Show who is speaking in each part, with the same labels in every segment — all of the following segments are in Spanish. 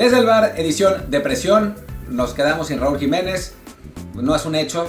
Speaker 1: Desde el bar, edición de presión, nos quedamos sin Raúl Jiménez. No es un hecho,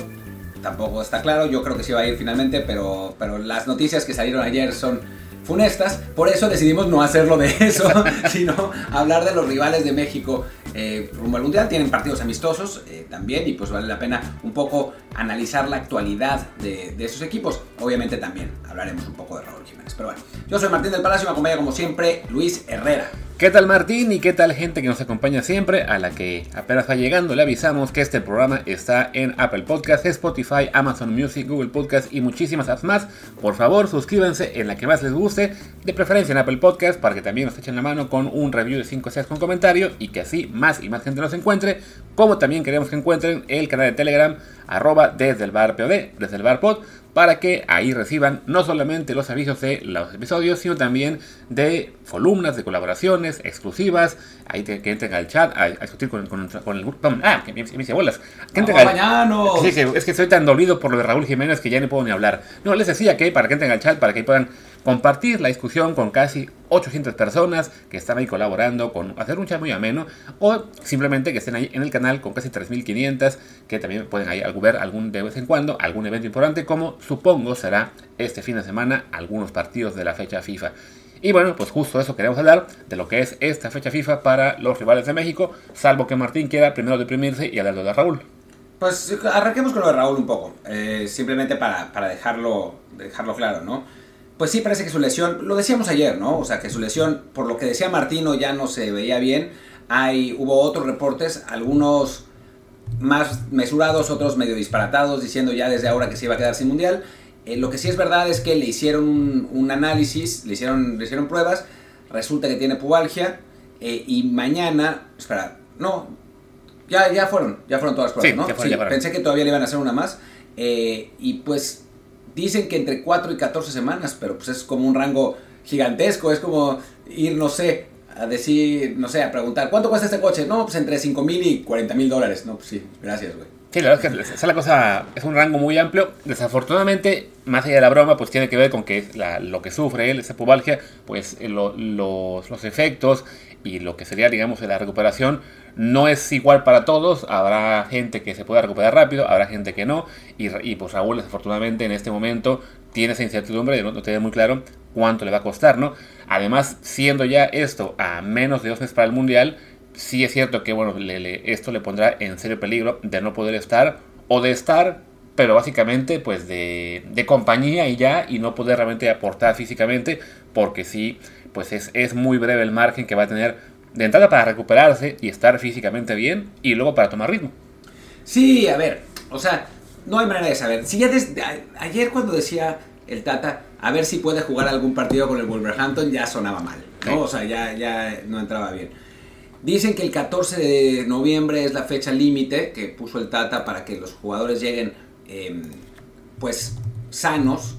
Speaker 1: tampoco está claro. Yo creo que sí va a ir finalmente, pero, pero las noticias que salieron ayer son funestas. Por eso decidimos no hacerlo de eso, sino hablar de los rivales de México eh, rumbo al Mundial. Tienen partidos amistosos eh, también y pues vale la pena un poco analizar la actualidad de, de, esos equipos. Obviamente también hablaremos un poco de Raúl Jiménez. Pero bueno, yo soy Martín del Palacio y me acompaña como siempre Luis Herrera.
Speaker 2: ¿Qué tal Martín y qué tal gente que nos acompaña siempre? A la que apenas va llegando le avisamos que este programa está en Apple Podcast, Spotify, Amazon Music, Google Podcast y muchísimas apps más. Por favor suscríbanse en la que más les guste, de preferencia en Apple Podcast para que también nos echen la mano con un review de 5 6 con comentario y que así más y más gente nos encuentre. Como también queremos que encuentren el canal de Telegram arroba desde el bar POD, desde el bar pod, para que ahí reciban no solamente los avisos de los episodios, sino también de columnas, de colaboraciones exclusivas, ahí que entren al chat a, discutir con, el grupo. Ah, que
Speaker 1: entren al,
Speaker 2: sí, es que estoy tan dolido por lo de Raúl Jiménez que ya no puedo ni hablar. No, les decía que para que entren al chat, para que puedan compartir la discusión con casi 800 personas que están ahí colaborando con hacer un chat muy ameno o simplemente que estén ahí en el canal con casi 3500 que también pueden ahí ver algún de vez en cuando algún evento importante como supongo será este fin de semana algunos partidos de la fecha FIFA. Y bueno, pues justo eso queremos hablar de lo que es esta fecha FIFA para los rivales de México, salvo que Martín quiera primero deprimirse y hablar de Raúl.
Speaker 1: Pues arranquemos con lo de Raúl un poco, eh, simplemente para, para dejarlo, dejarlo claro, ¿no? Pues sí parece que su lesión, lo decíamos ayer, ¿no? O sea, que su lesión, por lo que decía Martino, ya no se veía bien. Hay, hubo otros reportes, algunos más mesurados, otros medio disparatados, diciendo ya desde ahora que se iba a quedar sin mundial. Eh, lo que sí es verdad es que le hicieron un, análisis, le hicieron, le hicieron pruebas, resulta que tiene pubalgia eh, y mañana, espera, no, ya, ya fueron, ya fueron todas las pruebas, ¿no? sí, pensé que todavía le iban a hacer una más eh, y pues dicen que entre 4 y 14 semanas, pero pues es como un rango gigantesco, es como ir, no sé, a decir, no sé, a preguntar, ¿cuánto cuesta este coche? No, pues entre 5 mil y 40 mil dólares. No, pues sí, gracias, güey.
Speaker 2: Sí, la verdad es que esa la cosa, es un rango muy amplio. Desafortunadamente, más allá de la broma, pues tiene que ver con que lo que sufre él, esa pubalgia, pues eh, los, los efectos y lo que sería, digamos, la recuperación no es igual para todos, habrá gente que se pueda recuperar rápido, habrá gente que no, y, pues Raúl desafortunadamente en este momento tiene esa incertidumbre de no, no tener muy claro cuánto le va a costar, ¿no? Además, siendo ya esto a menos de dos meses para el Mundial, sí es cierto que bueno, esto le pondrá en serio peligro de no poder estar o de estar, pero básicamente pues de, de compañía y ya, y no poder realmente aportar físicamente, porque sí, pues es, es muy breve el margen que va a tener de entrada para recuperarse y estar físicamente bien y luego para tomar ritmo.
Speaker 1: Sí, a ver, o sea, no hay manera de saber. Si ya desde ayer cuando decía el Tata, a ver si puede jugar algún partido con el Wolverhampton, ya sonaba mal, ¿no? O sea, ya, ya no entraba bien. Dicen que el 14 de noviembre es la fecha límite que puso el Tata para que los jugadores lleguen, em, pues, sanos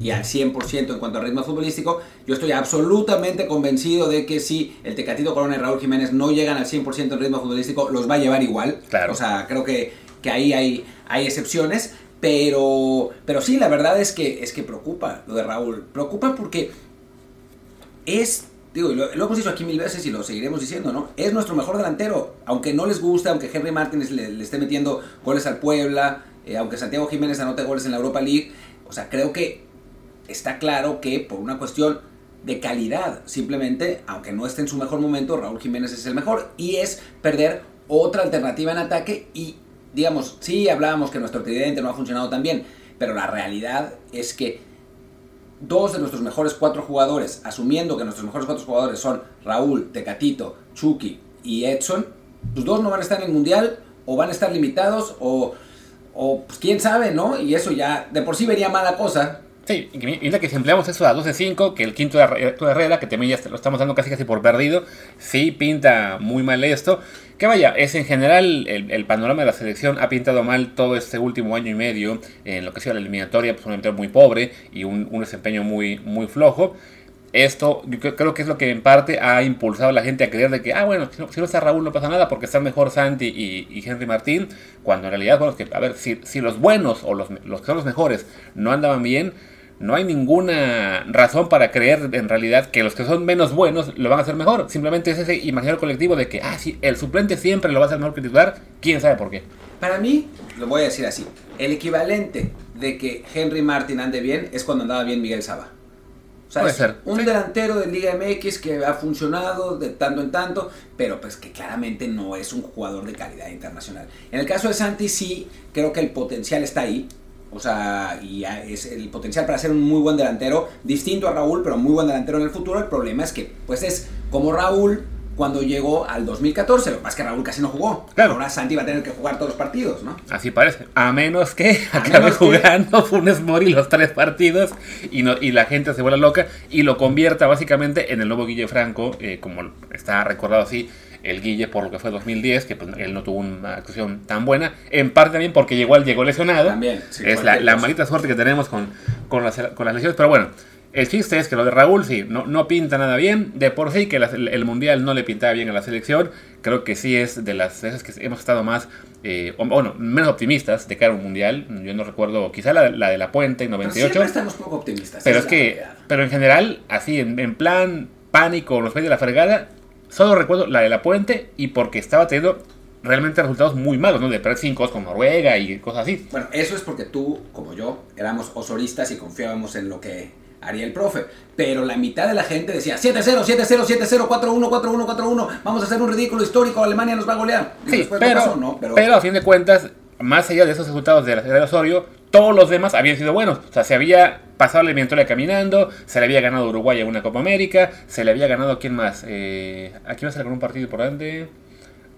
Speaker 1: y al 100% en cuanto al ritmo futbolístico, yo estoy absolutamente convencido de que si el Tecatito Corona y Raúl Jiménez no llegan al 100% en ritmo futbolístico, los va a llevar igual.
Speaker 2: Claro.
Speaker 1: O sea, creo que, que ahí hay, hay excepciones, pero, pero sí, la verdad es que, es que preocupa lo de Raúl. Preocupa porque es digo, lo, hemos dicho aquí mil veces y lo seguiremos diciendo, ¿no? Es nuestro mejor delantero. Aunque no les guste, aunque Henry Martínez le, esté metiendo goles al Puebla, eh, aunque Santiago Jiménez anote goles en la Europa League, o sea, creo que está claro que por una cuestión de calidad, simplemente, aunque no esté en su mejor momento, Raúl Jiménez es el mejor y es perder otra alternativa en ataque y, digamos, sí hablábamos que nuestro tridente no ha funcionado tan bien, pero la realidad es que dos de nuestros mejores cuatro jugadores, asumiendo que nuestros mejores cuatro jugadores son Raúl, Tecatito, Chucky y Edson, los dos no van a estar en el Mundial o van a estar limitados o, o pues, quién sabe, ¿no? Y eso ya de por sí vería mala cosa,
Speaker 2: Sí, y mira que si empleamos eso a 12-5, que el quinto de Herrera, que también ya lo estamos dando casi casi por perdido, sí pinta muy mal esto. Que vaya, es en general el, panorama de la selección ha pintado mal todo este último año y medio en lo que ha sido la eliminatoria, pues un eliminatoria muy pobre y un, desempeño muy, muy flojo. Esto yo creo que es lo que en parte ha impulsado a la gente a creer de que, ah, bueno, si no, está Raúl no pasa nada porque están mejor Santi y, Henry Martín, cuando en realidad, bueno, que, a ver, si, si los buenos o los, los que son los mejores no andaban bien, no hay ninguna razón para creer en realidad que los que son menos buenos lo van a hacer mejor. Simplemente es ese imaginario colectivo de que, ah, sí, el suplente siempre lo va a hacer mejor que el titular, quién sabe por qué.
Speaker 1: Para mí, lo voy a decir así, el equivalente de que Henry Martin ande bien es cuando andaba bien Miguel Saba. O sea,
Speaker 2: Puede ser,
Speaker 1: un
Speaker 2: sí.
Speaker 1: delantero de Liga MX que ha funcionado de tanto en tanto, pero pues que claramente no es un jugador de calidad internacional. En el caso de Santi sí, creo que el potencial está ahí. O sea, y es el potencial para ser un muy buen delantero, distinto a Raúl, pero muy buen delantero en el futuro. El problema es que, pues es como Raúl cuando llegó al 2014. Lo que pasa es que Raúl casi no jugó.
Speaker 2: Claro.
Speaker 1: Ahora Santi va a tener que jugar todos los partidos, ¿no?
Speaker 2: Así parece. A menos que
Speaker 1: A
Speaker 2: acabe
Speaker 1: menos que-
Speaker 2: jugando Funes Mori los tres partidos y, no, y la gente se vuelva loca y lo convierta básicamente en el nuevo Guille Franco, eh, como está recordado así el Guille por lo que fue 2010, que pues, él no tuvo una actuación tan buena, en parte también porque llegó, llegó lesionado.
Speaker 1: También, sí,
Speaker 2: es la, la
Speaker 1: cosa.
Speaker 2: maldita suerte que tenemos con, con, las, con las lesiones, pero bueno. El chiste es que lo de Raúl sí, no, no pinta nada bien. De por sí que la- el, Mundial no le pintaba bien a la selección. Creo que sí es de las veces que hemos estado más, eh, o- bueno, menos optimistas de cara a un Mundial. Yo no recuerdo, quizá la, la de la Puente en
Speaker 1: Pero
Speaker 2: 98.
Speaker 1: siempre estamos poco optimistas.
Speaker 2: Pero es que,
Speaker 1: realidad.
Speaker 2: pero en general, así, en, en plan pánico, los pies de la fregada, solo recuerdo la de la Puente y porque estaba teniendo realmente resultados muy malos, ¿no? De perder 5 con Noruega y cosas así.
Speaker 1: Bueno, eso es porque tú, como yo, éramos osoristas y confiábamos en lo que haría el profe. Pero la mitad de la gente decía 7-0, 7-0, 7-0, 4-1, 4-1, 4-1. Vamos a hacer un ridículo histórico. Alemania nos va a golear. Y
Speaker 2: Sí, pero,
Speaker 1: pasó, ¿no?
Speaker 2: pero, a fin de cuentas, más allá de esos resultados de de Osorio, todos los demás habían sido buenos. O sea, se había pasado la eliminatoria caminando, se le había ganado Uruguay en una Copa América, se le había ganado a quién más. Eh, ¿A quién más se le ganó un partido importante?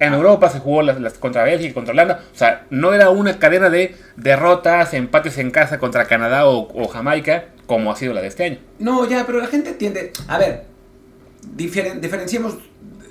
Speaker 2: En
Speaker 1: Ah.
Speaker 2: Europa se jugó las, las contra Bélgica, contra Holanda. O sea, no era una cadena de derrotas, empates en casa contra Canadá o, o Jamaica, como ha sido la de este año.
Speaker 1: No, ya, pero la gente tiende. A ver, diferen- diferenciemos.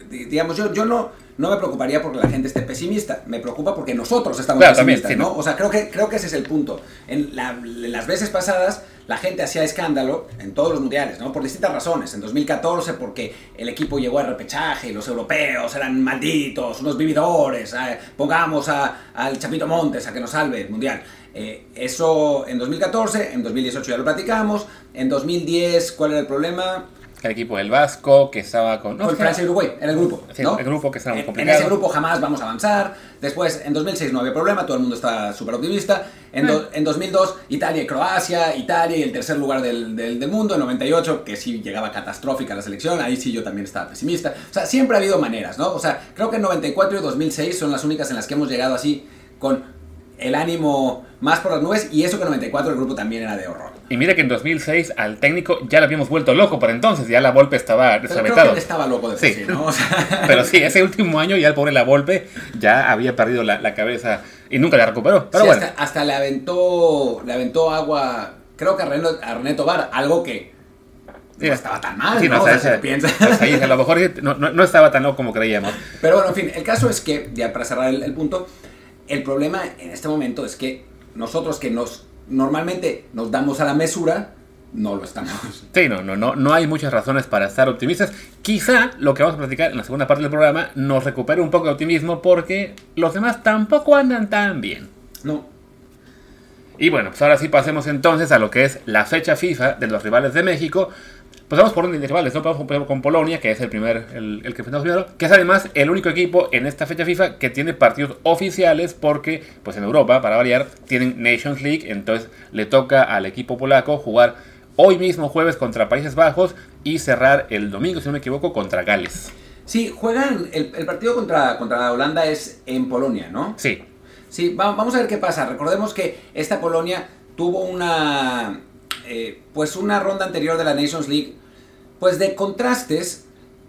Speaker 1: di- Digamos, yo, yo no, no me preocuparía porque la gente esté pesimista. Me preocupa porque nosotros estamos
Speaker 2: Claro, también,
Speaker 1: pesimistas,
Speaker 2: sí,
Speaker 1: ¿no? O sea, creo que, creo que ese es el punto. En, la- en las veces pasadas, la gente hacía escándalo en todos los mundiales, ¿no? Por distintas razones. En 2014, porque el equipo llegó al repechaje y los europeos eran malditos, unos vividores. eh, pongamos a- al Chapito Montes a que nos salve el mundial. Eh, eso en 2014, en 2018 ya lo platicamos. En 2010, ¿cuál era el problema?
Speaker 2: El equipo del Vasco, que estaba con... no, que
Speaker 1: Francia y Uruguay, era el grupo.
Speaker 2: Sí,
Speaker 1: ¿no?
Speaker 2: el grupo que estaba muy
Speaker 1: En- En
Speaker 2: complicado.
Speaker 1: ese grupo jamás vamos a avanzar. Después, en 2006 no había problema, todo el mundo está súper optimista. En, do- en 2002, Italia y Croacia, Italia y el tercer lugar del, del- del mundo. En 98, que sí llegaba catastrófica la selección, ahí sí yo también estaba pesimista. O sea, siempre ha habido maneras, ¿no? O sea, creo que en 94 y 2006 son las únicas en las que hemos llegado así con el ánimo más por las nubes y eso que en 94 el grupo también era de horror.
Speaker 2: Y mira que en 2006 al técnico ya lo habíamos vuelto loco por entonces, ya la Volpe estaba
Speaker 1: él estaba loco de
Speaker 2: Sí.
Speaker 1: sí, ¿no? O sea,
Speaker 2: Pero sí, ese último año ya el pobre la Volpe ya había perdido la, la cabeza y nunca la recuperó. Pero
Speaker 1: Sí,
Speaker 2: bueno,
Speaker 1: hasta, hasta le aventó le aventó agua, creo que a René, a René Tobar, algo que
Speaker 2: Sí,
Speaker 1: no estaba tan mal,
Speaker 2: sí,
Speaker 1: ¿no?
Speaker 2: no,
Speaker 1: O
Speaker 2: o
Speaker 1: sea,
Speaker 2: sea,
Speaker 1: si lo piensas.
Speaker 2: hasta ahí, a lo mejor no, no- no estaba tan loco como creíamos.
Speaker 1: Pero bueno, en fin, el caso es que, ya para cerrar el, el punto, el problema en este momento es que nosotros que nos normalmente nos damos a la mesura, no lo estamos.
Speaker 2: Sí, no, no, no, no hay muchas razones para estar optimistas. Quizá lo que vamos a platicar en la segunda parte del programa nos recupere un poco de optimismo porque los demás tampoco andan tan bien.
Speaker 1: No.
Speaker 2: Y bueno, pues ahora sí pasemos entonces a lo que es la fecha FIFA de los rivales de México. Pues vamos por orden de rivales, ¿no? Vamos con- con Polonia, que es el primer, el, el que enfrentamos primero, que es además el único equipo en esta fecha FIFA que tiene partidos oficiales porque, pues en Europa, para variar, tienen Nations League, entonces le toca al equipo polaco jugar hoy mismo jueves contra Países Bajos y cerrar el domingo, si no me equivoco, contra Gales.
Speaker 1: Sí, juegan, el, el partido contra, contra Holanda es en Polonia, ¿no?
Speaker 2: Sí,
Speaker 1: Sí, va- vamos a ver qué pasa. Recordemos que esta Polonia tuvo una, eh, pues una ronda anterior de la Nations League, pues de contrastes.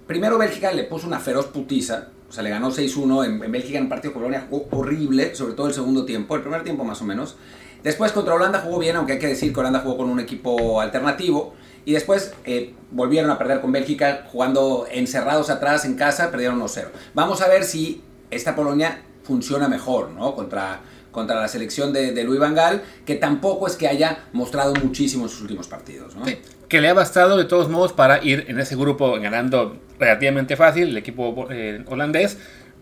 Speaker 1: Primero Bélgica le puso una feroz putiza, o sea, le ganó 6-1 en, Bélgica en un partido con Polonia, jugó horrible, sobre todo el segundo tiempo, el primer tiempo más o menos. Después contra Holanda jugó bien, aunque hay que decir que Holanda jugó con un equipo alternativo. Y después eh, volvieron a perder con Bélgica, jugando encerrados atrás en casa, perdieron 1-0. Vamos a ver si esta Polonia funciona mejor, ¿no? Contra, contra la selección de, de Louis Van Gaal, que tampoco es que haya mostrado muchísimo en sus últimos partidos, ¿no?
Speaker 2: Sí, que le ha bastado de todos modos para ir en ese grupo ganando relativamente fácil el equipo eh, holandés.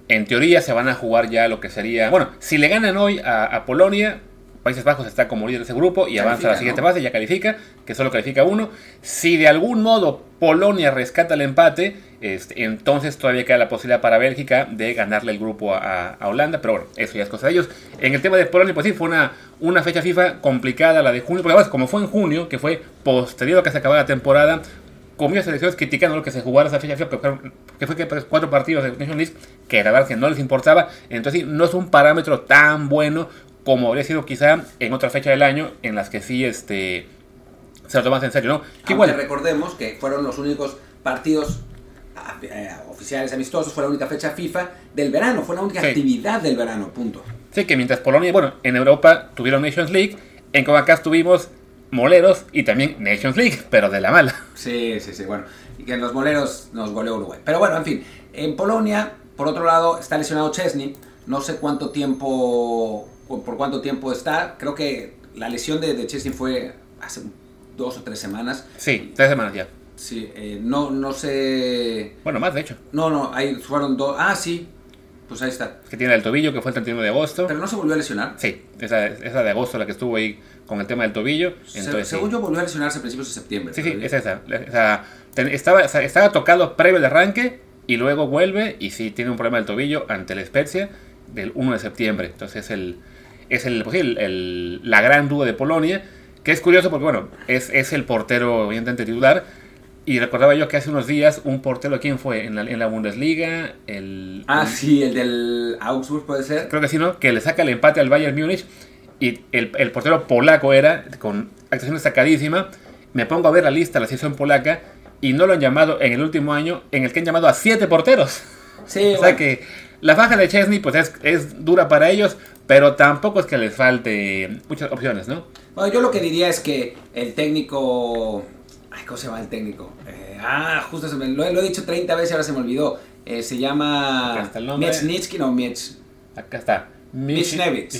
Speaker 2: En teoría se van a jugar ya lo que sería... Bueno, si le ganan hoy a, a Polonia, Países Bajos está como líder de ese grupo y avanza a la siguiente fase, ya califica, que solo califica uno. Si de algún modo Polonia rescata el empate, este, entonces todavía queda la posibilidad para Bélgica de ganarle el grupo a, Holanda, pero bueno, eso ya es cosa de ellos. En el tema de Polonia, pues sí, fue una, una fecha FIFA complicada la de junio, porque además, como fue en junio, que fue posterior a que se acabara la temporada, con muchas selecciones criticando lo que se jugara esa fecha FIFA, que fue que pues, cuatro partidos de Nation League, que la verdad que no les importaba, entonces sí, no es un parámetro tan bueno como habría sido quizá en otra fecha del año, en las que sí este, se lo tomas en serio, ¿no?
Speaker 1: Que igual recordemos que fueron los únicos partidos oficiales amistosos, fue la única fecha FIFA del verano, fue la única actividad del verano, punto.
Speaker 2: Sí, que mientras Polonia, bueno, en Europa tuvieron Nations League, en CONCACAF tuvimos moleros y también Nations League, pero de la mala.
Speaker 1: Sí, sí, sí, bueno. Y que en los moleros nos goleó Uruguay. Pero bueno, en fin. En Polonia, por otro lado, está lesionado Chesney. No sé cuánto tiempo, por cuánto tiempo está. Creo que la lesión de, de Chesney fue hace dos o tres semanas.
Speaker 2: Sí, tres semanas ya.
Speaker 1: Sí, eh, no, no sé...
Speaker 2: Bueno, más de hecho.
Speaker 1: No, no, ahí fueron dos... Ah, sí, pues ahí está.
Speaker 2: Que tiene el tobillo, que fue el 31 de agosto.
Speaker 1: Pero no se volvió a lesionar.
Speaker 2: Sí, esa, esa de agosto la que estuvo ahí con el tema del tobillo.
Speaker 1: Entonces, según yo volvió a lesionarse a principios de septiembre.
Speaker 2: Sí, sí, es esa. estaba, estaba tocado previo al arranque y luego vuelve y sí tiene un problema del tobillo ante la Spezia del 1 de septiembre. Entonces es, el, es el, pues el, la gran duda de Polonia, que es curioso porque bueno, es, es el portero evidentemente titular y recordaba yo que hace unos días un portero, ¿quién fue? En la, en la Bundesliga, el...
Speaker 1: Ah, sí, el del Augsburg puede ser.
Speaker 2: Creo que sí, ¿no? Que le saca el empate al Bayern Múnich y el, el portero polaco era, con actuación destacadísima. Me pongo a ver la lista la selección polaca y no lo han llamado en el último año, en el que han llamado a siete porteros.
Speaker 1: Sí,
Speaker 2: o sea que la baja de Chesney pues es, es, dura para ellos, pero tampoco es que les falte muchas opciones, ¿no?
Speaker 1: Bueno, yo lo que diría es que el técnico Ay, ¿cómo se llama el técnico? Eh, ah, justo se me, lo, he dicho 30 veces y ahora se me olvidó. Eh, se llama Miechnitsky, no, Miech.
Speaker 2: Acá está.
Speaker 1: Miechnevich.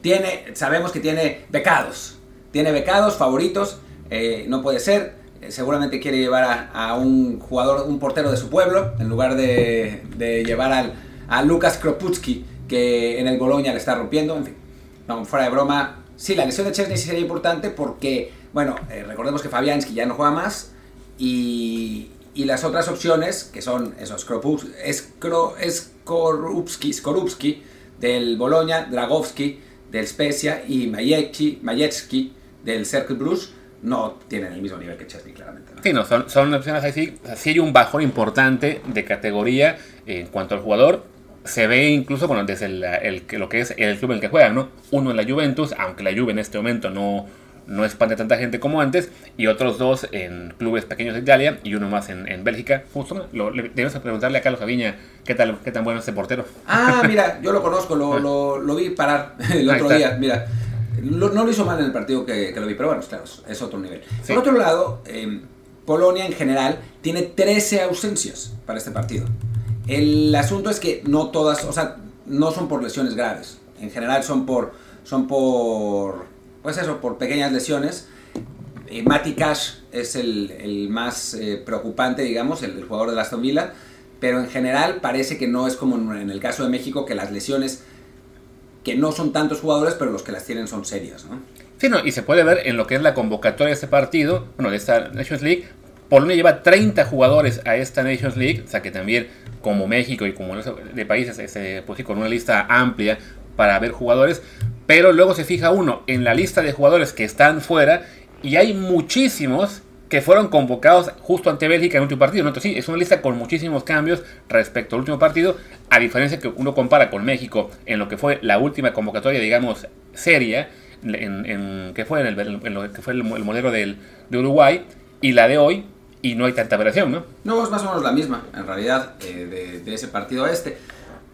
Speaker 1: Tiene, sabemos que tiene becados. Tiene becados, favoritos. Eh, no puede ser. seguramente quiere llevar a, un jugador, un portero de su pueblo, en lugar de, llevar al, a Lucas Kroputski, que en el Boloña le está rompiendo. En fin, no, fuera de broma. Sí, la lesión de Chesney sí sería importante porque bueno, eh, recordemos que Fabianski ya no juega más y, las otras opciones, que son esos Skorupski, del Bologna, Dragowski del Spezia y Majecki del Cercle Bruce, no tienen el mismo nivel que Chesney, claramente.
Speaker 2: Sí, no, son, son opciones así. Sí hay un bajón importante de categoría en cuanto al jugador. Se ve incluso, bueno, desde el, lo que es el club en el que juegan, ¿no? Uno en la Juventus, aunque la Juve en este momento no, no expande tanta gente como antes, y otros dos en clubes pequeños de Italia y uno más en, Bélgica. Justo, lo, debemos preguntarle a Carlos Aviña qué, tal, qué tan bueno es este portero.
Speaker 1: Ah, mira, yo lo conozco, lo, lo, vi parar el otro día, mira. no lo hizo mal en el partido que, lo vi, pero bueno, claro, es otro nivel. Por otro lado, em, Polonia en general tiene 13 ausencias para este partido. El asunto es que no todas, o sea, no son por lesiones graves. En general son por, son por pues eso, por pequeñas lesiones. Eh, Matty Cash es el, más eh, preocupante, digamos, el, jugador de Aston Villa, pero en general parece que no es como en el caso de México, que las lesiones, que no son tantos jugadores, pero los que las tienen son serias, ¿no?
Speaker 2: Sí, no, y se puede ver en lo que es la convocatoria de este partido, bueno, de esta Nations League, Polonia lleva 30 jugadores a esta Nations League, o sea que también como México y como de países, este, pues sí, con una lista amplia para ver jugadores, pero luego se fija uno en la lista de jugadores que están fuera y hay muchísimos que fueron convocados justo ante Bélgica en el último partido. Entonces, sí, es una lista con muchísimos cambios respecto al último partido, a diferencia que uno compara con México en lo que fue la última convocatoria, digamos, seria, en, que fue en, el, lo que fue el, modelo del, de Uruguay, y la de hoy, y no hay tanta variación, ¿no?
Speaker 1: No, es más o menos la misma, en realidad, eh, de, de, ese partido a este.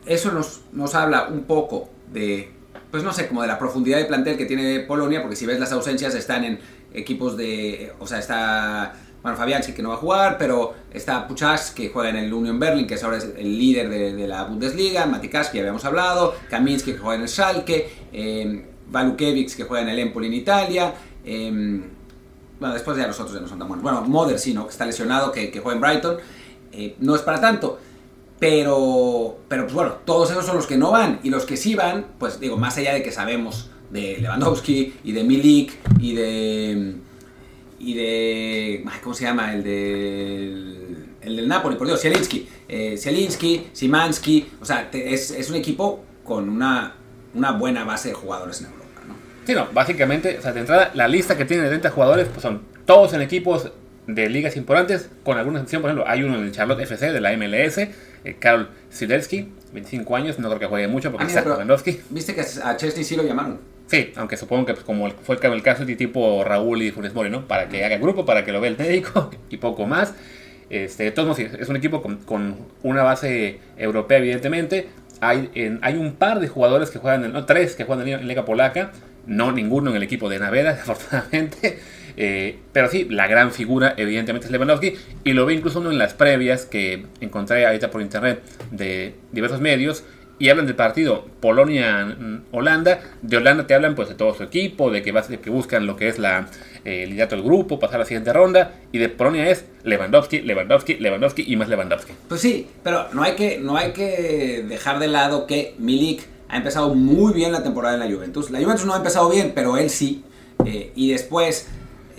Speaker 1: Eso nos, nos habla un poco de pues no sé, como de la profundidad de plantel que tiene Polonia, porque si ves las ausencias están en equipos de, o sea, está, bueno, Fabianski que no va a jugar, pero está Puchas que juega en el Union Berlin, que es ahora el líder de, la Bundesliga, Matikas que ya habíamos hablado, Kaminski que juega en el Schalke, eh, que juega en el Empoli en Italia, em, bueno, después ya los otros ya no son tan buenos. Bueno, Moder sí, ¿no? Que está lesionado, que, que juega en Brighton. Eh, no es para tanto. Pero, pero pues bueno, todos esos son los que no van. Y los que sí van, pues digo, más allá de que sabemos de Lewandowski y de Milik y de y de ¿cómo se llama? el de el del Napoli, por Dios, Zielinski, eh, Zielinski, Simansky, o sea, es, es, un equipo con una, una buena base de jugadores en Europa, ¿no?
Speaker 2: Sí, no, básicamente, o sea, de entrada, la lista que tiene de 30 jugadores pues son todos en equipos de ligas importantes, con alguna excepción, por ejemplo, hay uno en el Charlotte FC de la MLS, eh, Karol 25 años, no creo que juegue mucho porque ah, está.
Speaker 1: Viste que a Chesney sí lo llamaron.
Speaker 2: Sí, aunque supongo que pues, como fue el, caso de tipo Raúl y Funes Mori, ¿no? Para que haga grupo, para que lo vea el médico y poco más. Este, de todos modos, es un equipo con, una base europea, evidentemente. Hay, hay un par de jugadores que juegan, no, tres que juegan en, Liga Polaca, no ninguno en el equipo de Naveda, afortunadamente. Eh, pero sí, la gran figura, evidentemente, es Lewandowski. Y lo ve incluso uno en las previas que encontré ahorita por internet de diversos medios y hablan del partido Polonia-Holanda. De Holanda te hablan pues de todo su equipo, de que, que buscan lo que es la, eh, el liderato del grupo, pasar a la siguiente ronda. Y de Polonia es Lewandowski, Lewandowski, Lewandowski y más Lewandowski.
Speaker 1: Pues sí, pero no hay que, no hay que dejar de lado que Milik ha empezado muy bien la temporada en la Juventus. La Juventus no ha empezado bien, pero él sí. Eh, y después,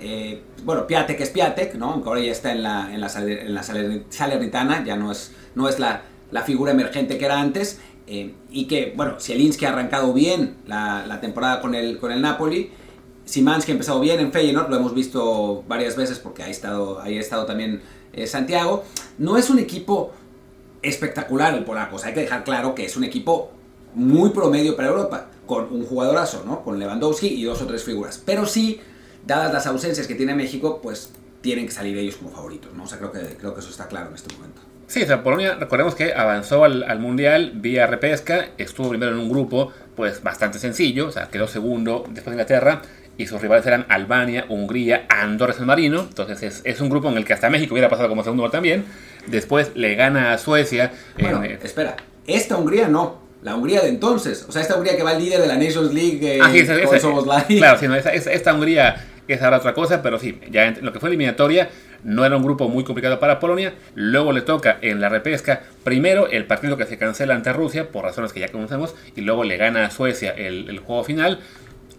Speaker 1: eh, bueno, Piatek es Piatek, ¿no? Ahora ya está en la, en la, en Salernitana, ya no es, no es la, la figura emergente que era antes. Eh, y que, bueno, Zielinski ha arrancado bien la, temporada con el, con el Napoli. Simansky ha empezado bien en Feyenoord, lo hemos visto varias veces porque ha estado, ahí ha estado también eh, Santiago. No es un equipo espectacular el polaco, hay que dejar claro que es un equipo muy promedio para Europa, con un jugadorazo, ¿no? Con Lewandowski y dos o tres figuras. Pero sí, dadas las ausencias que tiene México, pues tienen que salir ellos como favoritos, ¿no? O sea, creo que, creo que eso está claro en este momento.
Speaker 2: Sí, o sea, Polonia, recordemos que avanzó al, Mundial vía repesca, estuvo primero en un grupo pues bastante sencillo, o sea, quedó segundo después de Inglaterra, y sus rivales eran Albania, Hungría, Andorra y San Marino, entonces es, un grupo en el que hasta México hubiera pasado como segundo también, después le gana a Suecia.
Speaker 1: Bueno, eh, espera, esta Hungría no, la Hungría de entonces. O sea, esta Hungría que va al líder de la Nations League eh, ah, sí,
Speaker 2: Claro, sí, no, esta Hungría es ahora otra cosa, pero sí, ya en lo que fue eliminatoria no era un grupo muy complicado para Polonia. Luego le toca en la repesca primero el partido que se cancela ante Rusia por razones que ya conocemos y luego le gana a Suecia el, juego final.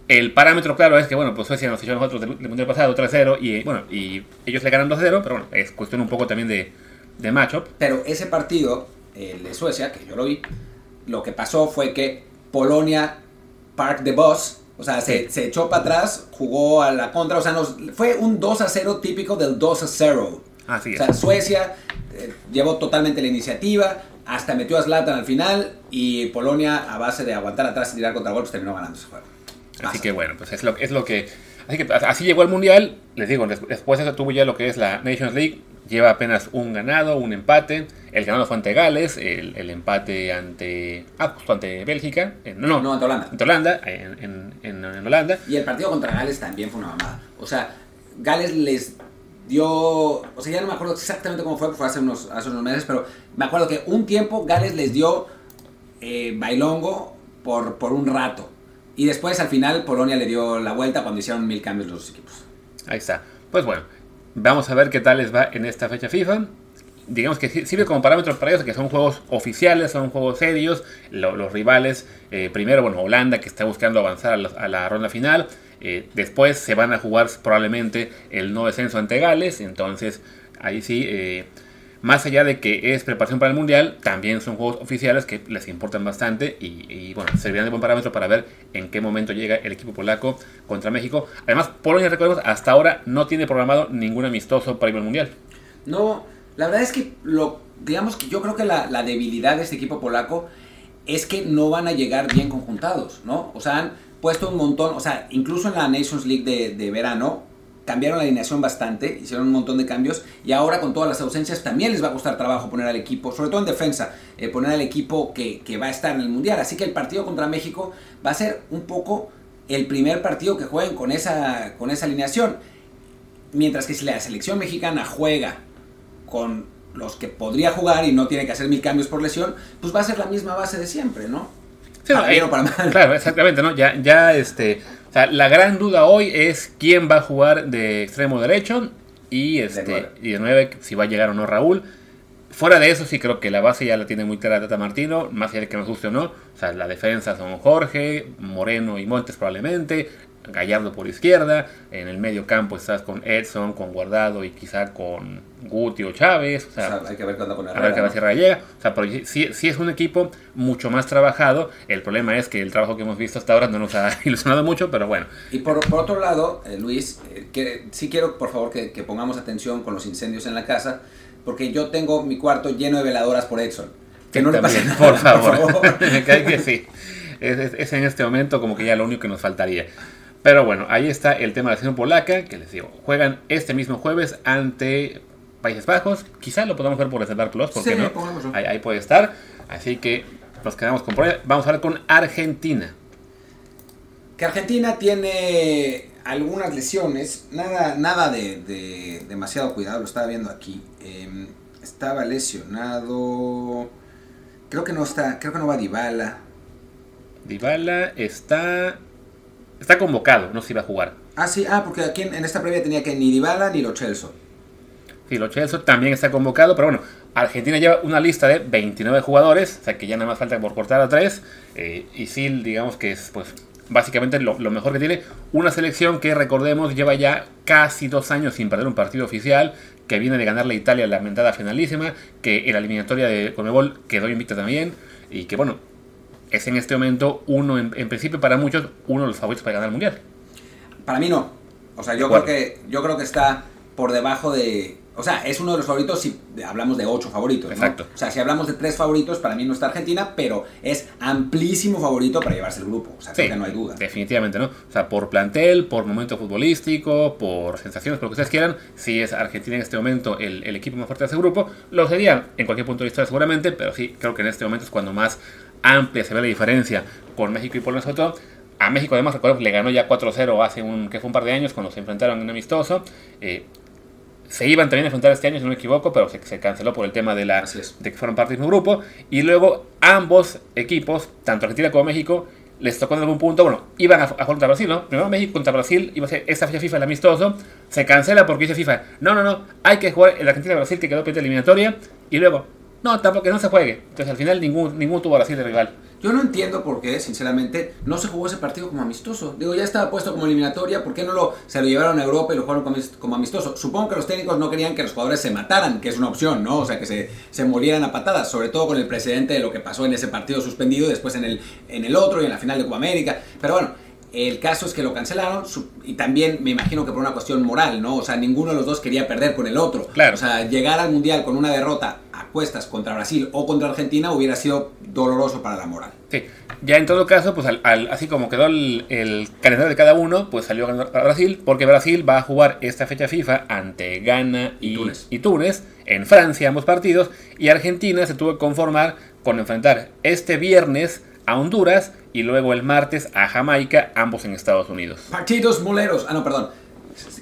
Speaker 2: El parámetro claro es que, bueno, pues Suecia nos echó a nosotros del, mundial pasado 3-0 y, bueno, y ellos le ganan 2-0, pero bueno, es cuestión un poco también de, de matchup.
Speaker 1: Pero ese partido, el de Suecia, que yo lo vi, lo que pasó fue que Polonia Park the Bus o sea, se, echó para atrás, jugó a la contra. O sea, nos, fue un 2 a 0 típico del 2 a 0.
Speaker 2: Así
Speaker 1: es. O sea, Suecia eh, llevó totalmente la iniciativa, hasta metió a Zlatan al final y Polonia, a base de aguantar atrás y tirar contra golpes, terminó ganando ese juego.
Speaker 2: Así que bueno, pues es lo, es lo que. Así que así llegó al mundial. Les digo, después eso tuvo ya lo que es la Nations League lleva apenas un ganado, un empate. El ganado fue ante Gales, el, empate ante. Ah, justo ante Bélgica. no,
Speaker 1: no, ante Holanda.
Speaker 2: Ante Holanda, en, Holanda.
Speaker 1: Y el partido contra Gales también fue una mamada. O sea, Gales les dio. O sea, ya no me acuerdo exactamente cómo fue, fue hace unos, hace unos meses, pero me acuerdo que un tiempo Gales les dio eh, bailongo por, por un rato. Y después al final Polonia le dio la vuelta cuando hicieron mil cambios los equipos.
Speaker 2: Ahí está. Pues bueno, Vamos a ver qué tal les va en esta fecha FIFA. Digamos que sirve como parámetro para ellos, que son juegos oficiales, son juegos serios. los rivales, eh, primero, bueno, Holanda, que está buscando avanzar a la, ronda final. Eh, después se van a jugar probablemente el no descenso ante Gales. Entonces, ahí sí, eh, más allá de que es preparación para el Mundial, también son juegos oficiales que les importan bastante y, bueno, servirán de buen parámetro para ver en qué momento llega el equipo polaco contra México. Además, Polonia, recordemos, hasta ahora no tiene programado ningún amistoso para ir al Mundial.
Speaker 1: No, la verdad es que lo, digamos que yo creo que la, debilidad de este equipo polaco es que no van a llegar bien conjuntados, ¿no? O sea, han puesto un montón, o sea, incluso en la Nations League de, verano, cambiaron la alineación bastante, hicieron un montón de cambios y ahora con todas las ausencias también les va a costar trabajo poner al equipo, sobre todo en defensa, eh, poner al equipo que, va a estar en el Mundial. Así que el partido contra México va a ser un poco el primer partido que jueguen con esa, con esa alineación. Mientras que si la selección mexicana juega con los que podría jugar y no tiene que hacer mil cambios por lesión, pues va a ser la misma base de siempre, ¿no?
Speaker 2: para bien o para mal. Claro, exactamente, ¿no? Ya, ya este la gran duda hoy es quién va a jugar de extremo derecho y este de y de 9 si va a llegar o no Raúl. Fuera de eso, sí creo que la base ya la tiene muy clara Tata Martino, más allá de que nos guste o no. O sea, la defensa son Jorge, Moreno y Montes probablemente. Gallardo por izquierda, en el medio campo estás con Edson, con Guardado y quizá con Guti o Chávez. O sea,
Speaker 1: hay que ver cuándo con
Speaker 2: a ver qué va a hacer llega. O sea, pero sí, sí, es un equipo mucho más trabajado. El problema es que el trabajo que hemos visto hasta ahora no nos ha ilusionado mucho, pero bueno.
Speaker 1: Y por, por otro lado, eh, Luis, eh, que, sí quiero por favor que, que pongamos atención con los incendios en la casa, porque yo tengo mi cuarto lleno de veladoras por Edson. Que no le pase nada,
Speaker 2: por favor. Por favor. que sí. Es, es, es, en este momento como que ya lo único que nos faltaría. Pero bueno, ahí está el tema de la selección polaca, que les digo, juegan este mismo jueves ante Países Bajos. Quizá lo podamos ver por Reservar Plus, porque no? Ahí, ahí, puede estar. Así que nos quedamos con Vamos a ver con Argentina.
Speaker 1: Que Argentina tiene algunas lesiones, nada, nada de, demasiado cuidado, lo estaba viendo aquí. Em, estaba lesionado. Creo que no está, creo que no va Dybala.
Speaker 2: Dybala está Está convocado, no se iba a jugar.
Speaker 1: Ah, sí, ah, porque aquí en, esta previa tenía que ni Dybala ni Lo Celso.
Speaker 2: Sí, Lo Celso también está convocado, pero bueno, Argentina lleva una lista de 29 jugadores, o sea que ya nada más falta por cortar a 3. Eh, y sí, digamos que es pues básicamente lo, mejor que tiene. Una selección que recordemos lleva ya casi dos años sin perder un partido oficial, que viene de ganarle a Italia la lamentada finalísima, que en la eliminatoria de Conmebol quedó invicta también, y que bueno, es en este momento uno, en, principio para muchos, uno de los favoritos para ganar el mundial.
Speaker 1: Para mí no. O sea, yo creo que yo creo que está por debajo de. O sea, es uno de los favoritos si hablamos de ocho favoritos. Exacto. O sea, si hablamos de tres favoritos, para mí no está Argentina, pero es amplísimo favorito para llevarse el grupo. O sea, que no hay duda.
Speaker 2: Definitivamente, ¿no? O sea, por plantel, por momento futbolístico, por sensaciones, por lo que ustedes quieran, si es Argentina en este momento el, el equipo más fuerte de ese grupo, lo sería en cualquier punto de historia seguramente, pero sí, creo que en este momento es cuando más amplia se ve la diferencia con México y por nosotros. A México además recuerdo le ganó ya 4-0 hace un, que fue un par de años cuando se enfrentaron en amistoso. Eh, se iban también a enfrentar este año, si no me equivoco, pero se, se canceló por el tema de, la, de que fueron parte del mismo grupo. Y luego ambos equipos, tanto Argentina como México, les tocó en algún punto, bueno, iban a, jugar contra Brasil, ¿no? Primero México contra Brasil, iba a ser esta fecha FIFA el amistoso, se cancela porque dice FIFA, no, no, no, hay que jugar el Argentina-Brasil que quedó pendiente eliminatoria, y luego, no, tampoco que no se juegue. Entonces al final ningún, ningún tuvo Brasil de rival.
Speaker 1: Yo no entiendo por qué, sinceramente, no se jugó ese partido como amistoso. Digo, ya estaba puesto como eliminatoria, ¿por qué no lo, se lo llevaron a Europa y lo jugaron como, amistoso? Supongo que los técnicos no querían que los jugadores se mataran, que es una opción, ¿no? O sea, que se, se molieran a patadas, sobre todo con el precedente de lo que pasó en ese partido suspendido y después en el, en el otro y en la final de Copa América. Pero bueno, el caso es que lo cancelaron y también me imagino que por una cuestión moral, ¿no? O sea, ninguno de los dos quería perder con el otro. Claro. O sea, llegar al Mundial con una derrota contra Brasil o contra Argentina hubiera sido doloroso para la moral.
Speaker 2: Sí. Ya en todo caso, pues al, así como quedó el, calendario de cada uno, pues salió a Brasil, porque Brasil va a jugar esta fecha FIFA ante Ghana y, Túnez. y Túnez, en Francia ambos partidos, y Argentina se tuvo que conformar con enfrentar este viernes a Honduras y luego el martes a Jamaica, ambos en Estados Unidos.
Speaker 1: Partidos moleros. Ah, no, perdón.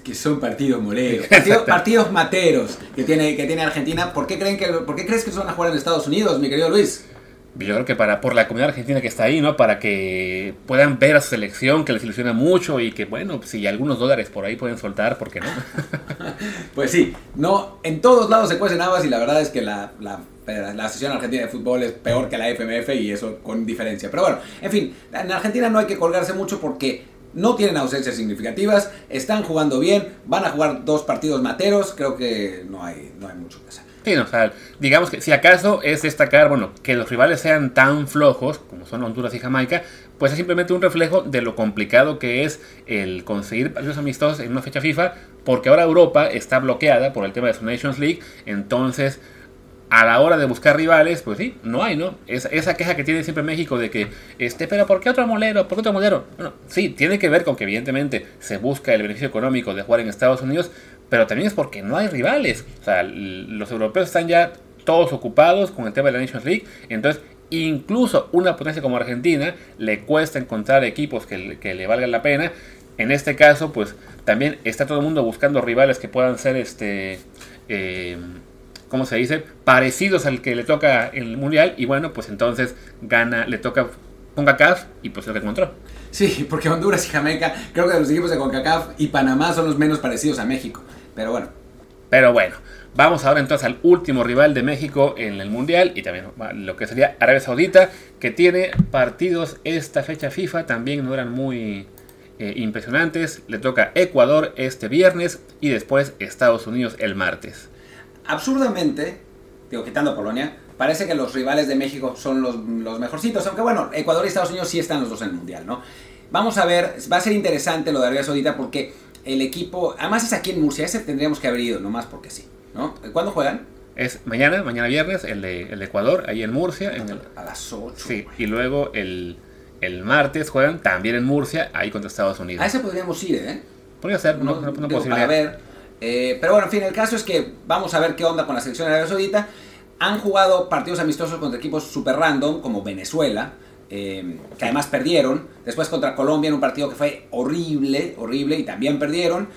Speaker 1: Que son partidos moleros. partidos materos que tiene, que tiene Argentina. ¿Por qué, creen que, ¿Por qué crees que se van a jugar en Estados Unidos, mi querido Luis?
Speaker 2: Yo creo que para, por la comunidad argentina que está ahí, ¿no? Para que puedan ver a su selección, que les ilusiona mucho y que, bueno, si algunos dólares por ahí pueden soltar, ¿por qué no?
Speaker 1: pues sí, no, en todos lados se cuecen habas y la verdad es que la, la, la Asociación Argentina de Fútbol es peor que la FMF y eso con diferencia. Pero bueno, en fin, en Argentina no hay que colgarse mucho porque no tienen ausencias significativas, están jugando bien, van a jugar dos partidos materos, creo que no hay, no hay mucho que hacer.
Speaker 2: Sí, o sea, digamos que si acaso es destacar, bueno, que los rivales sean tan flojos como son Honduras y Jamaica, pues es simplemente un reflejo de lo complicado que es el conseguir partidos amistosos en una fecha FIFA, porque ahora Europa está bloqueada por el tema de su Nations League, entonces a la hora de buscar rivales, pues sí, no hay, ¿no? Es, esa queja que tiene siempre México de que, este, pero ¿por qué otro molero? ¿Por qué otro molero? Bueno, sí, tiene que ver con que evidentemente se busca el beneficio económico de jugar en Estados Unidos, pero también es porque no hay rivales. O sea, los europeos están ya todos ocupados con el tema de la Nations League, entonces incluso una potencia como Argentina le cuesta encontrar equipos que, que le valgan la pena. En este caso, pues también está todo el mundo buscando rivales que puedan ser este... Eh, ¿cómo se dice? Parecidos al que le toca el Mundial. Y bueno, pues entonces gana, le toca CONCACAF y pues lo que encontró.
Speaker 1: Sí, porque Honduras y Jamaica, creo que los equipos de CONCACAF y Panamá son los menos parecidos a México. Pero bueno.
Speaker 2: Pero bueno, vamos ahora entonces al último rival de México en el Mundial y también lo que sería Arabia Saudita, que tiene partidos esta fecha FIFA, también no eran muy eh, impresionantes. Le toca Ecuador este viernes y después Estados Unidos el martes.
Speaker 1: Absurdamente, digo, quitando Polonia, parece que los rivales de México son los, los mejorcitos, aunque bueno, Ecuador y Estados Unidos sí están los dos en el Mundial, ¿no? Vamos a ver, va a ser interesante lo de Arabia Saudita porque el equipo, además es aquí en Murcia, ese tendríamos que haber ido, nomás porque sí, ¿no? ¿Cuándo juegan?
Speaker 2: Es mañana, mañana viernes, el de, el Ecuador, ahí en Murcia. En
Speaker 1: a las 8.
Speaker 2: Sí, y luego el, el, martes juegan también en Murcia, ahí contra Estados Unidos.
Speaker 1: A ese podríamos ir, ¿eh?
Speaker 2: Podría ser, no, no, no,
Speaker 1: Para ver. Eh, pero bueno, en fin, el caso es que vamos a ver qué onda con la selección de Arabia Saudita. Han jugado partidos amistosos contra equipos super random, como Venezuela, eh, que además perdieron. Después contra Colombia en un partido que fue horrible, horrible, y también perdieron.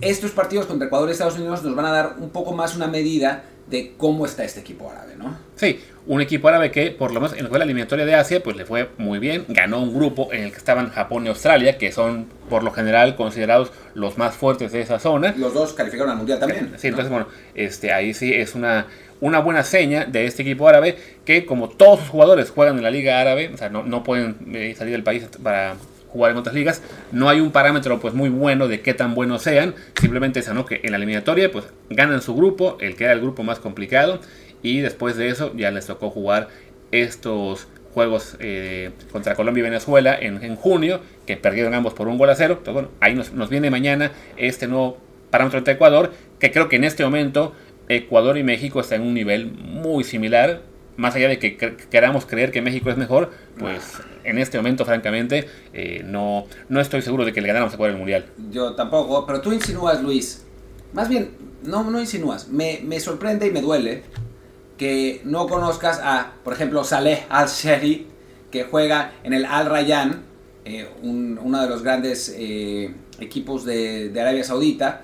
Speaker 1: Estos partidos contra Ecuador y Estados Unidos nos van a dar un poco más una medida de cómo está este equipo árabe, ¿no?
Speaker 2: Sí, un equipo árabe que por lo menos en la eliminatoria de Asia pues le fue muy bien, ganó un grupo en el que estaban Japón y Australia, que son por lo general considerados los más fuertes de esa zona.
Speaker 1: Los dos calificaron al mundial también.
Speaker 2: Sí, entonces bueno, este ahí sí es una una buena seña de este equipo árabe que como todos sus jugadores juegan en la liga árabe, o sea, no, no pueden eh, salir del país para jugar en otras ligas, no hay un parámetro pues muy bueno de qué tan buenos sean, simplemente es ¿no? que en la eliminatoria pues ganan su grupo, el que era el grupo más complicado, y después de eso ya les tocó jugar estos juegos eh, contra Colombia y Venezuela en, junio, que perdieron ambos por un gol a cero. Entonces, bueno, ahí nos, nos viene mañana este nuevo parámetro de Ecuador, que creo que en este momento Ecuador y México están en un nivel muy similar. Más allá de que queramos creer que México es mejor, pues en este momento, francamente, eh, no, no estoy seguro de que le ganáramos a Ecuador el Mundial.
Speaker 1: Yo tampoco, pero tú insinúas, Luis. Más bien, no, no insinúas. Me, me sorprende y me duele que no conozcas a, por ejemplo, Saleh Al-Sheri, que juega en el Al Rayyan, eh, uno de los grandes eh, equipos de, de, Arabia Saudita.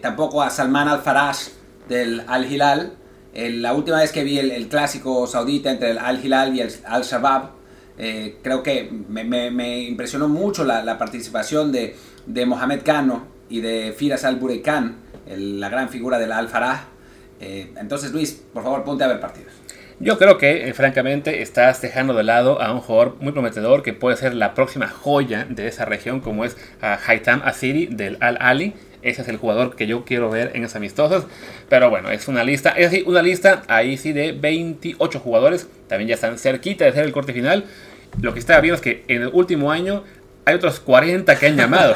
Speaker 1: tampoco a Salman Al-Faraj, del Al La última vez que vi el, clásico saudita entre el Al Hilal y el Al Shabab, eh, creo que me, impresionó mucho la, participación de, Mohamed Kano y de Firas Al Burekan, la gran figura del Al Farah. Eh, entonces, Luis, por favor, ponte a ver partidos.
Speaker 2: Yo creo que, eh, francamente, estás dejando de lado a un jugador muy prometedor que puede ser la próxima joya de esa región, como es a Haitam Asiri del Al Ali. Ese es el jugador que yo quiero ver en esas amistosas. Pero bueno, es una lista, es decir, una lista ahí sí de 28 jugadores. También ya están cerquita de ser el corte final. Lo que está viendo es que en el último año hay otros 40 que han llamado.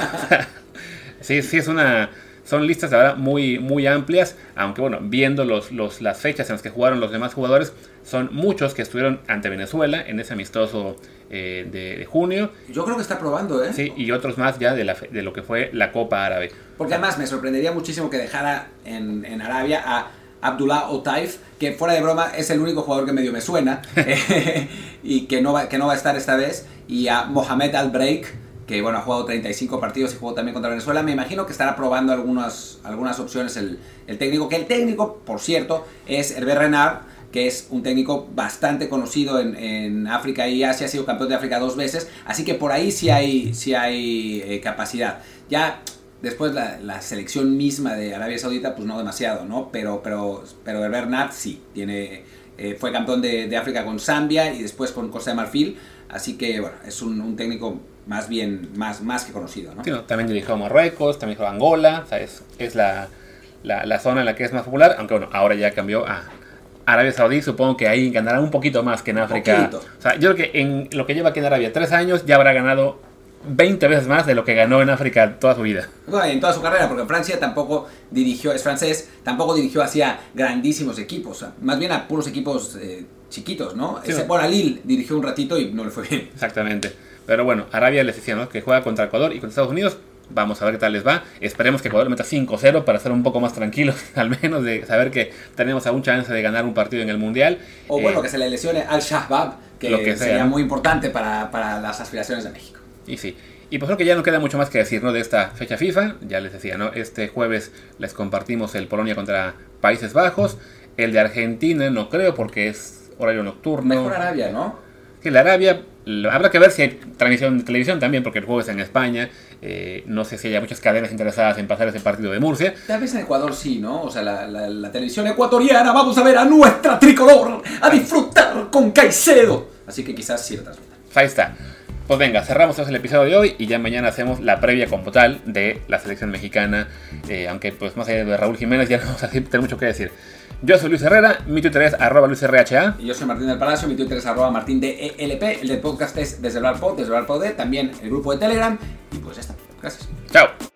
Speaker 2: sí, sí, es una, son listas de verdad muy, muy amplias, aunque bueno, viendo los, los, las fechas en las que jugaron los demás jugadores, son muchos que estuvieron ante Venezuela en ese amistoso eh, de, junio.
Speaker 1: Yo creo que está probando, ¿eh?
Speaker 2: Sí, y otros más ya de, la, de lo que fue la Copa Árabe.
Speaker 1: Porque además me sorprendería muchísimo que dejara en, en Arabia a Abdullah Otaif, que fuera de broma es el único jugador que medio me suena y que no, va, que no va a estar esta vez, y a Mohamed Al-Breik, que bueno, ha jugado 35 partidos y jugó también contra Venezuela. Me imagino que estará probando algunas, algunas opciones el, el técnico, que el técnico, por cierto, es Hervé Renard, que es un técnico bastante conocido en, en, África y Asia, ha sido campeón de África dos veces, así que por ahí sí hay, sí hay eh, capacidad. Ya después la, la, selección misma de Arabia Saudita, pues no demasiado, ¿no? Pero, pero, pero Renard sí, tiene, eh, fue campeón de, de, África con Zambia y después con Costa de Marfil, así que bueno, es un, técnico más bien, más, más que conocido, ¿no?
Speaker 2: Sí, también dirigió a Marruecos, también dirigió a Angola, es, es la, la, la, zona en la que es más popular, aunque bueno, ahora ya cambió a Arabia Saudí, supongo que ahí ganará un poquito más que en África. O sea, yo creo que en lo que lleva aquí en Arabia tres años ya habrá ganado 20 veces más de lo que ganó en África toda su vida.
Speaker 1: Bueno, en toda su carrera, porque en Francia tampoco dirigió, es francés, tampoco dirigió hacia grandísimos equipos, más bien a puros equipos eh, chiquitos, ¿no? Sí, Ese, bueno, a Lille dirigió un ratito y no le fue bien.
Speaker 2: Exactamente. Pero bueno, Arabia les decía, ¿no? Que juega contra Ecuador y contra Estados Unidos. Vamos a ver qué tal les va. Esperemos que Ecuador meta 5-0 para estar un poco más tranquilos, al menos de saber que tenemos aún chance de ganar un partido en el Mundial.
Speaker 1: O bueno, eh, que se le lesione al Shahbab, que, lo que sería sea. muy importante para, para, las aspiraciones de México.
Speaker 2: Y sí. Y pues creo que ya no queda mucho más que decir ¿no? de esta fecha FIFA. Ya les decía, ¿no? Este jueves les compartimos el Polonia contra Países Bajos. El de Argentina no creo porque es horario nocturno.
Speaker 1: Mejor Arabia, ¿no?
Speaker 2: Que la Arabia habrá que ver si hay transmisión de televisión también, porque el juego es en España. Eh, no sé si hay muchas cadenas interesadas en pasar ese partido de Murcia.
Speaker 1: Tal vez en Ecuador sí, ¿no? O sea, la, televisión ecuatoriana, vamos a ver a nuestra tricolor, a disfrutar con Caicedo. Así que quizás transmitan.
Speaker 2: Ahí está. Pues venga, cerramos el episodio de hoy y ya mañana hacemos la previa como tal de la selección mexicana. Eh, aunque pues más allá de Raúl Jiménez ya no vamos a tener mucho que decir. Yo soy Luis Herrera, mi Twitter es arroba luisrha.
Speaker 1: Y yo soy Martín del Palacio, mi Twitter es arroba martín de ELP. El del podcast es desde el Pod, desde el Pod, también el grupo de Telegram. Y pues ya está. Gracias.
Speaker 2: Chao.